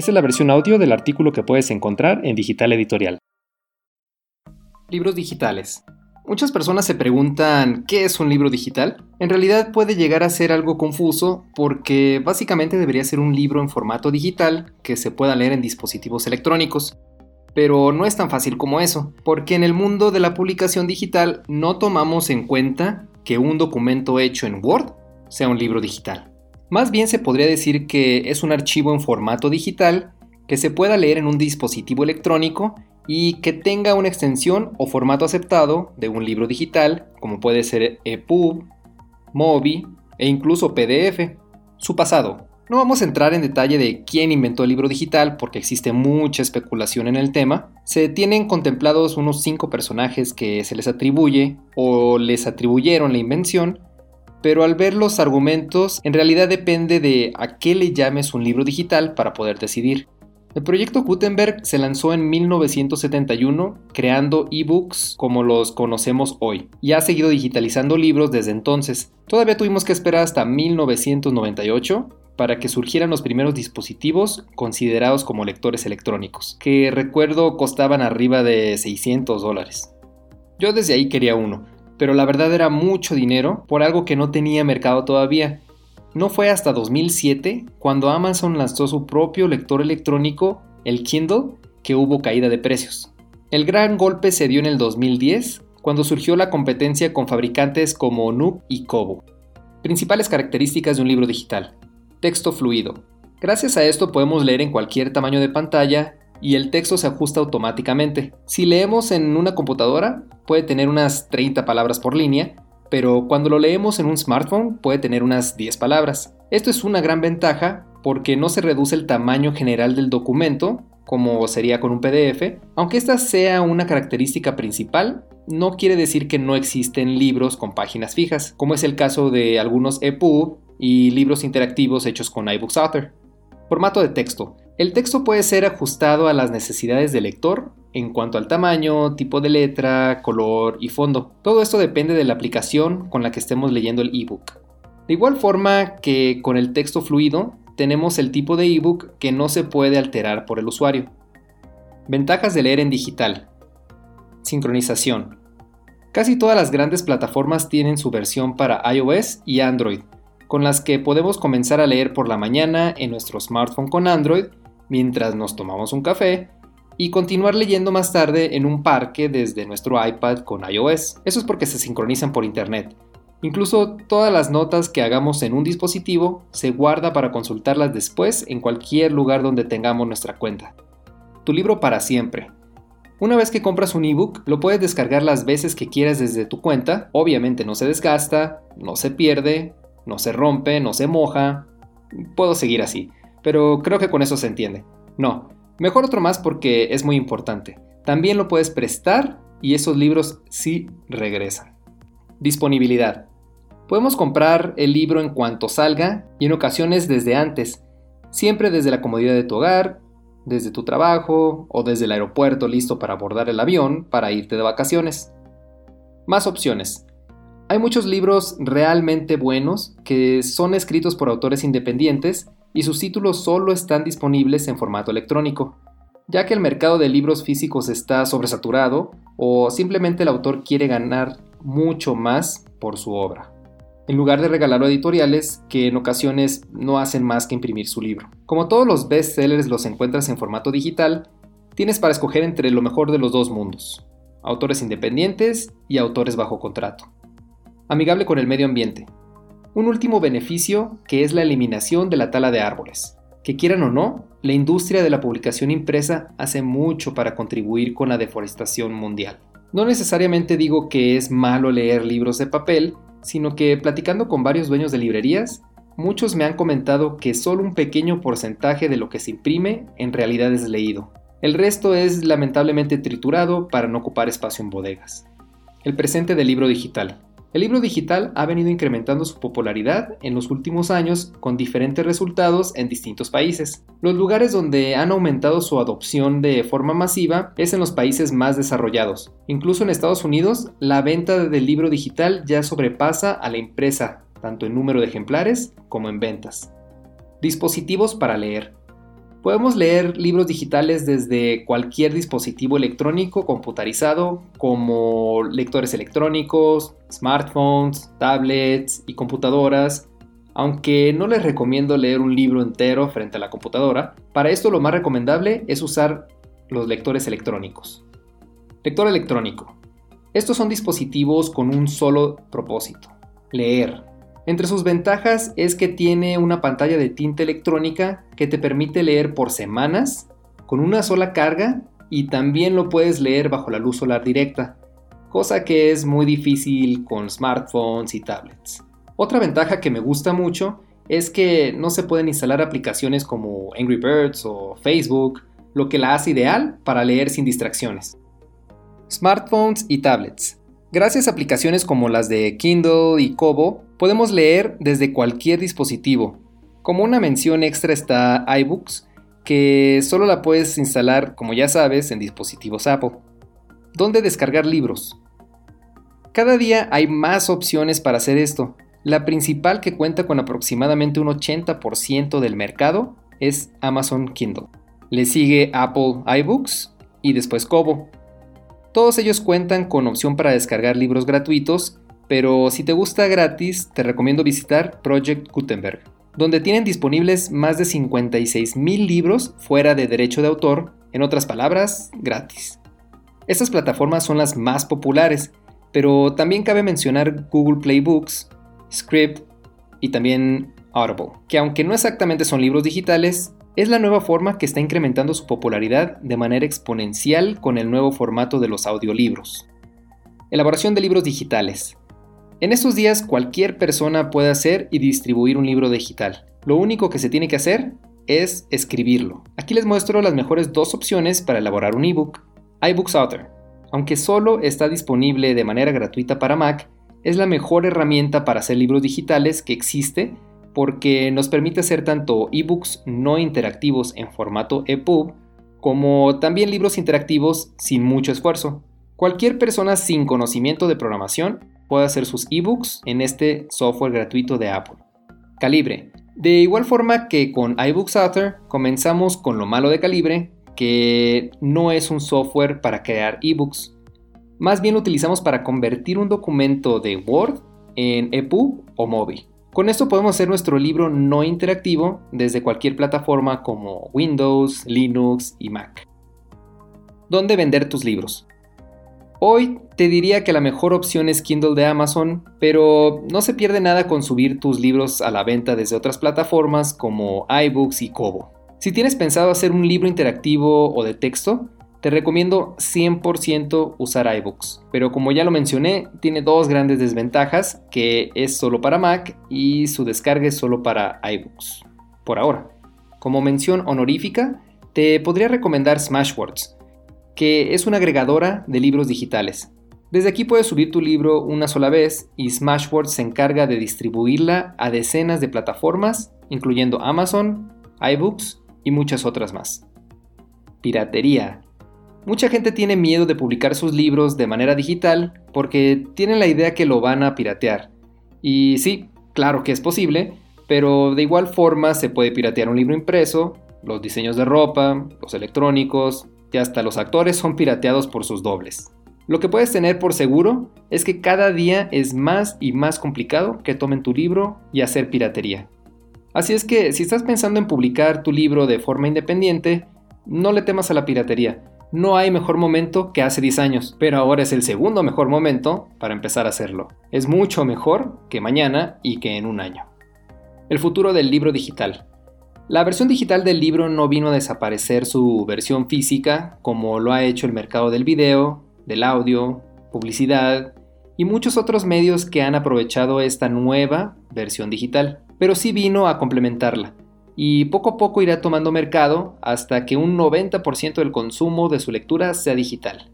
Esta es la versión audio del artículo que puedes encontrar en Digital Editorial. Libros digitales. Muchas personas se preguntan ¿qué es un libro digital? En realidad puede llegar a ser algo confuso porque básicamente debería ser un libro en formato digital que se pueda leer en dispositivos electrónicos. Pero no es tan fácil como eso, porque en el mundo de la publicación digital no tomamos en cuenta que un documento hecho en Word sea un libro digital. Más bien se podría decir que es un archivo en formato digital que se pueda leer en un dispositivo electrónico y que tenga una extensión o formato aceptado de un libro digital, como puede ser EPUB, MOBI e incluso PDF. Su pasado. No vamos a entrar en detalle de quién inventó el libro digital porque existe mucha especulación en el tema. Se tienen contemplados unos cinco personajes que se les atribuye o les atribuyeron la invención, pero al ver los argumentos en realidad depende de a qué le llames un libro digital para poder decidir. El proyecto Gutenberg se lanzó en 1971 creando ebooks como los conocemos hoy y ha seguido digitalizando libros desde entonces. Todavía tuvimos que esperar hasta 1998 para que surgieran los primeros dispositivos considerados como lectores electrónicos, que recuerdo costaban arriba de 600 dólares. Yo desde ahí quería uno, pero la verdad era mucho dinero por algo que no tenía mercado todavía no fue hasta 2007, cuando Amazon lanzó su propio lector electrónico, el Kindle, que hubo caída de precios. El gran golpe se dio en el 2010, cuando surgió la competencia con fabricantes como Nook y Kobo. Principales características de un libro digital. Texto fluido. Gracias a esto podemos leer en cualquier tamaño de pantalla y el texto se ajusta automáticamente. Si leemos en una computadora, puede tener unas 30 palabras por línea, pero cuando lo leemos en un smartphone puede tener unas 10 palabras. Esto es una gran ventaja porque no se reduce el tamaño general del documento, como sería con un PDF, aunque esta sea una característica principal, no quiere decir que no existen libros con páginas fijas, como es el caso de algunos EPUB y libros interactivos hechos con iBooks Author. Formato de texto. El texto puede ser ajustado a las necesidades del lector en cuanto al tamaño, tipo de letra, color y fondo. Todo esto depende de la aplicación con la que estemos leyendo el ebook. De igual forma que con el texto fluido, tenemos el tipo de ebook que no se puede alterar por el usuario. Ventajas de leer en digital. Sincronización. Casi todas las grandes plataformas tienen su versión para iOS y Android, con las que podemos comenzar a leer por la mañana en nuestro smartphone con Android mientras nos tomamos un café y continuar leyendo más tarde en un parque desde nuestro iPad con iOS. Eso es porque se sincronizan por Internet. Incluso todas las notas que hagamos en un dispositivo se guarda para consultarlas después en cualquier lugar donde tengamos nuestra cuenta. Tu libro para siempre. Una vez que compras un ebook, lo puedes descargar las veces que quieras desde tu cuenta. Obviamente no se desgasta, no se pierde, no se rompe, no se moja. Puedo seguir así pero creo que con eso se entiende. No, mejor otro más porque es muy importante. También lo puedes prestar y esos libros sí regresan. Disponibilidad. Podemos comprar el libro en cuanto salga y en ocasiones desde antes, siempre desde la comodidad de tu hogar, desde tu trabajo o desde el aeropuerto listo para abordar el avión para irte de vacaciones. Más opciones. Hay muchos libros realmente buenos que son escritos por autores independientes y sus títulos solo están disponibles en formato electrónico, ya que el mercado de libros físicos está sobresaturado o simplemente el autor quiere ganar mucho más por su obra, en lugar de regalarlo a editoriales que en ocasiones no hacen más que imprimir su libro. Como todos los bestsellers los encuentras en formato digital, tienes para escoger entre lo mejor de los dos mundos, autores independientes y autores bajo contrato. Amigable con el medio ambiente, un último beneficio que es la eliminación de la tala de árboles. Que quieran o no, la industria de la publicación impresa hace mucho para contribuir con la deforestación mundial. No necesariamente digo que es malo leer libros de papel, sino que platicando con varios dueños de librerías, muchos me han comentado que solo un pequeño porcentaje de lo que se imprime en realidad es leído. El resto es lamentablemente triturado para no ocupar espacio en bodegas. El presente del libro digital. El libro digital ha venido incrementando su popularidad en los últimos años con diferentes resultados en distintos países. Los lugares donde han aumentado su adopción de forma masiva es en los países más desarrollados. Incluso en Estados Unidos, la venta del libro digital ya sobrepasa a la impresa, tanto en número de ejemplares como en ventas. Dispositivos para leer. Podemos leer libros digitales desde cualquier dispositivo electrónico computarizado como lectores electrónicos, smartphones, tablets y computadoras, aunque no les recomiendo leer un libro entero frente a la computadora, para esto lo más recomendable es usar los lectores electrónicos. Lector electrónico. Estos son dispositivos con un solo propósito, leer. Entre sus ventajas es que tiene una pantalla de tinta electrónica que te permite leer por semanas con una sola carga y también lo puedes leer bajo la luz solar directa, cosa que es muy difícil con smartphones y tablets. Otra ventaja que me gusta mucho es que no se pueden instalar aplicaciones como Angry Birds o Facebook, lo que la hace ideal para leer sin distracciones. Smartphones y tablets. Gracias a aplicaciones como las de Kindle y Kobo, podemos leer desde cualquier dispositivo. Como una mención extra está iBooks, que solo la puedes instalar, como ya sabes, en dispositivos Apple. ¿Dónde descargar libros? Cada día hay más opciones para hacer esto, la principal que cuenta con aproximadamente un 80% del mercado es Amazon Kindle. Le sigue Apple iBooks y después Kobo. Todos ellos cuentan con opción para descargar libros gratuitos, pero si te gusta gratis, te recomiendo visitar Project Gutenberg, donde tienen disponibles más de 56.000 libros fuera de derecho de autor, en otras palabras, gratis. Estas plataformas son las más populares, pero también cabe mencionar Google Play Books, Script y también Audible, que aunque no exactamente son libros digitales, es la nueva forma que está incrementando su popularidad de manera exponencial con el nuevo formato de los audiolibros. Elaboración de libros digitales. En estos días cualquier persona puede hacer y distribuir un libro digital. Lo único que se tiene que hacer es escribirlo. Aquí les muestro las mejores dos opciones para elaborar un ebook. iBooks Author. Aunque solo está disponible de manera gratuita para Mac, es la mejor herramienta para hacer libros digitales que existe porque nos permite hacer tanto ebooks no interactivos en formato EPUB como también libros interactivos sin mucho esfuerzo. Cualquier persona sin conocimiento de programación puede hacer sus ebooks en este software gratuito de Apple. Calibre. De igual forma que con iBooks Author, comenzamos con lo malo de Calibre, que no es un software para crear ebooks, más bien lo utilizamos para convertir un documento de Word en EPUB o móvil. Con esto podemos hacer nuestro libro no interactivo desde cualquier plataforma como Windows, Linux y Mac. ¿Dónde vender tus libros? Hoy te diría que la mejor opción es Kindle de Amazon, pero no se pierde nada con subir tus libros a la venta desde otras plataformas como iBooks y Kobo. Si tienes pensado hacer un libro interactivo o de texto, te recomiendo 100% usar iBooks, pero como ya lo mencioné, tiene dos grandes desventajas, que es solo para Mac y su descarga es solo para iBooks, por ahora. Como mención honorífica, te podría recomendar Smashwords, que es una agregadora de libros digitales. Desde aquí puedes subir tu libro una sola vez y Smashwords se encarga de distribuirla a decenas de plataformas, incluyendo Amazon, iBooks y muchas otras más. Piratería Mucha gente tiene miedo de publicar sus libros de manera digital porque tienen la idea que lo van a piratear. Y sí, claro que es posible, pero de igual forma se puede piratear un libro impreso, los diseños de ropa, los electrónicos y hasta los actores son pirateados por sus dobles. Lo que puedes tener por seguro es que cada día es más y más complicado que tomen tu libro y hacer piratería. Así es que si estás pensando en publicar tu libro de forma independiente, no le temas a la piratería, no hay mejor momento que hace 10 años, pero ahora es el segundo mejor momento para empezar a hacerlo. Es mucho mejor que mañana y que en un año. El futuro del libro digital. La versión digital del libro no vino a desaparecer su versión física como lo ha hecho el mercado del video, del audio, publicidad y muchos otros medios que han aprovechado esta nueva versión digital, pero sí vino a complementarla y poco a poco irá tomando mercado hasta que un 90% del consumo de su lectura sea digital.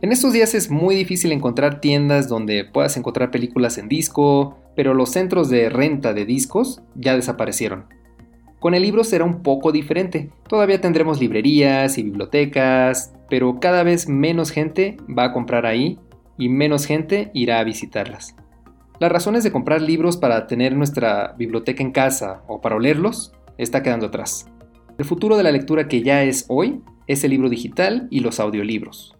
En estos días es muy difícil encontrar tiendas donde puedas encontrar películas en disco, pero los centros de renta de discos ya desaparecieron. Con el libro será un poco diferente. Todavía tendremos librerías y bibliotecas, pero cada vez menos gente va a comprar ahí y menos gente irá a visitarlas. Las razones de comprar libros para tener nuestra biblioteca en casa o para olerlos está quedando atrás. El futuro de la lectura que ya es hoy es el libro digital y los audiolibros.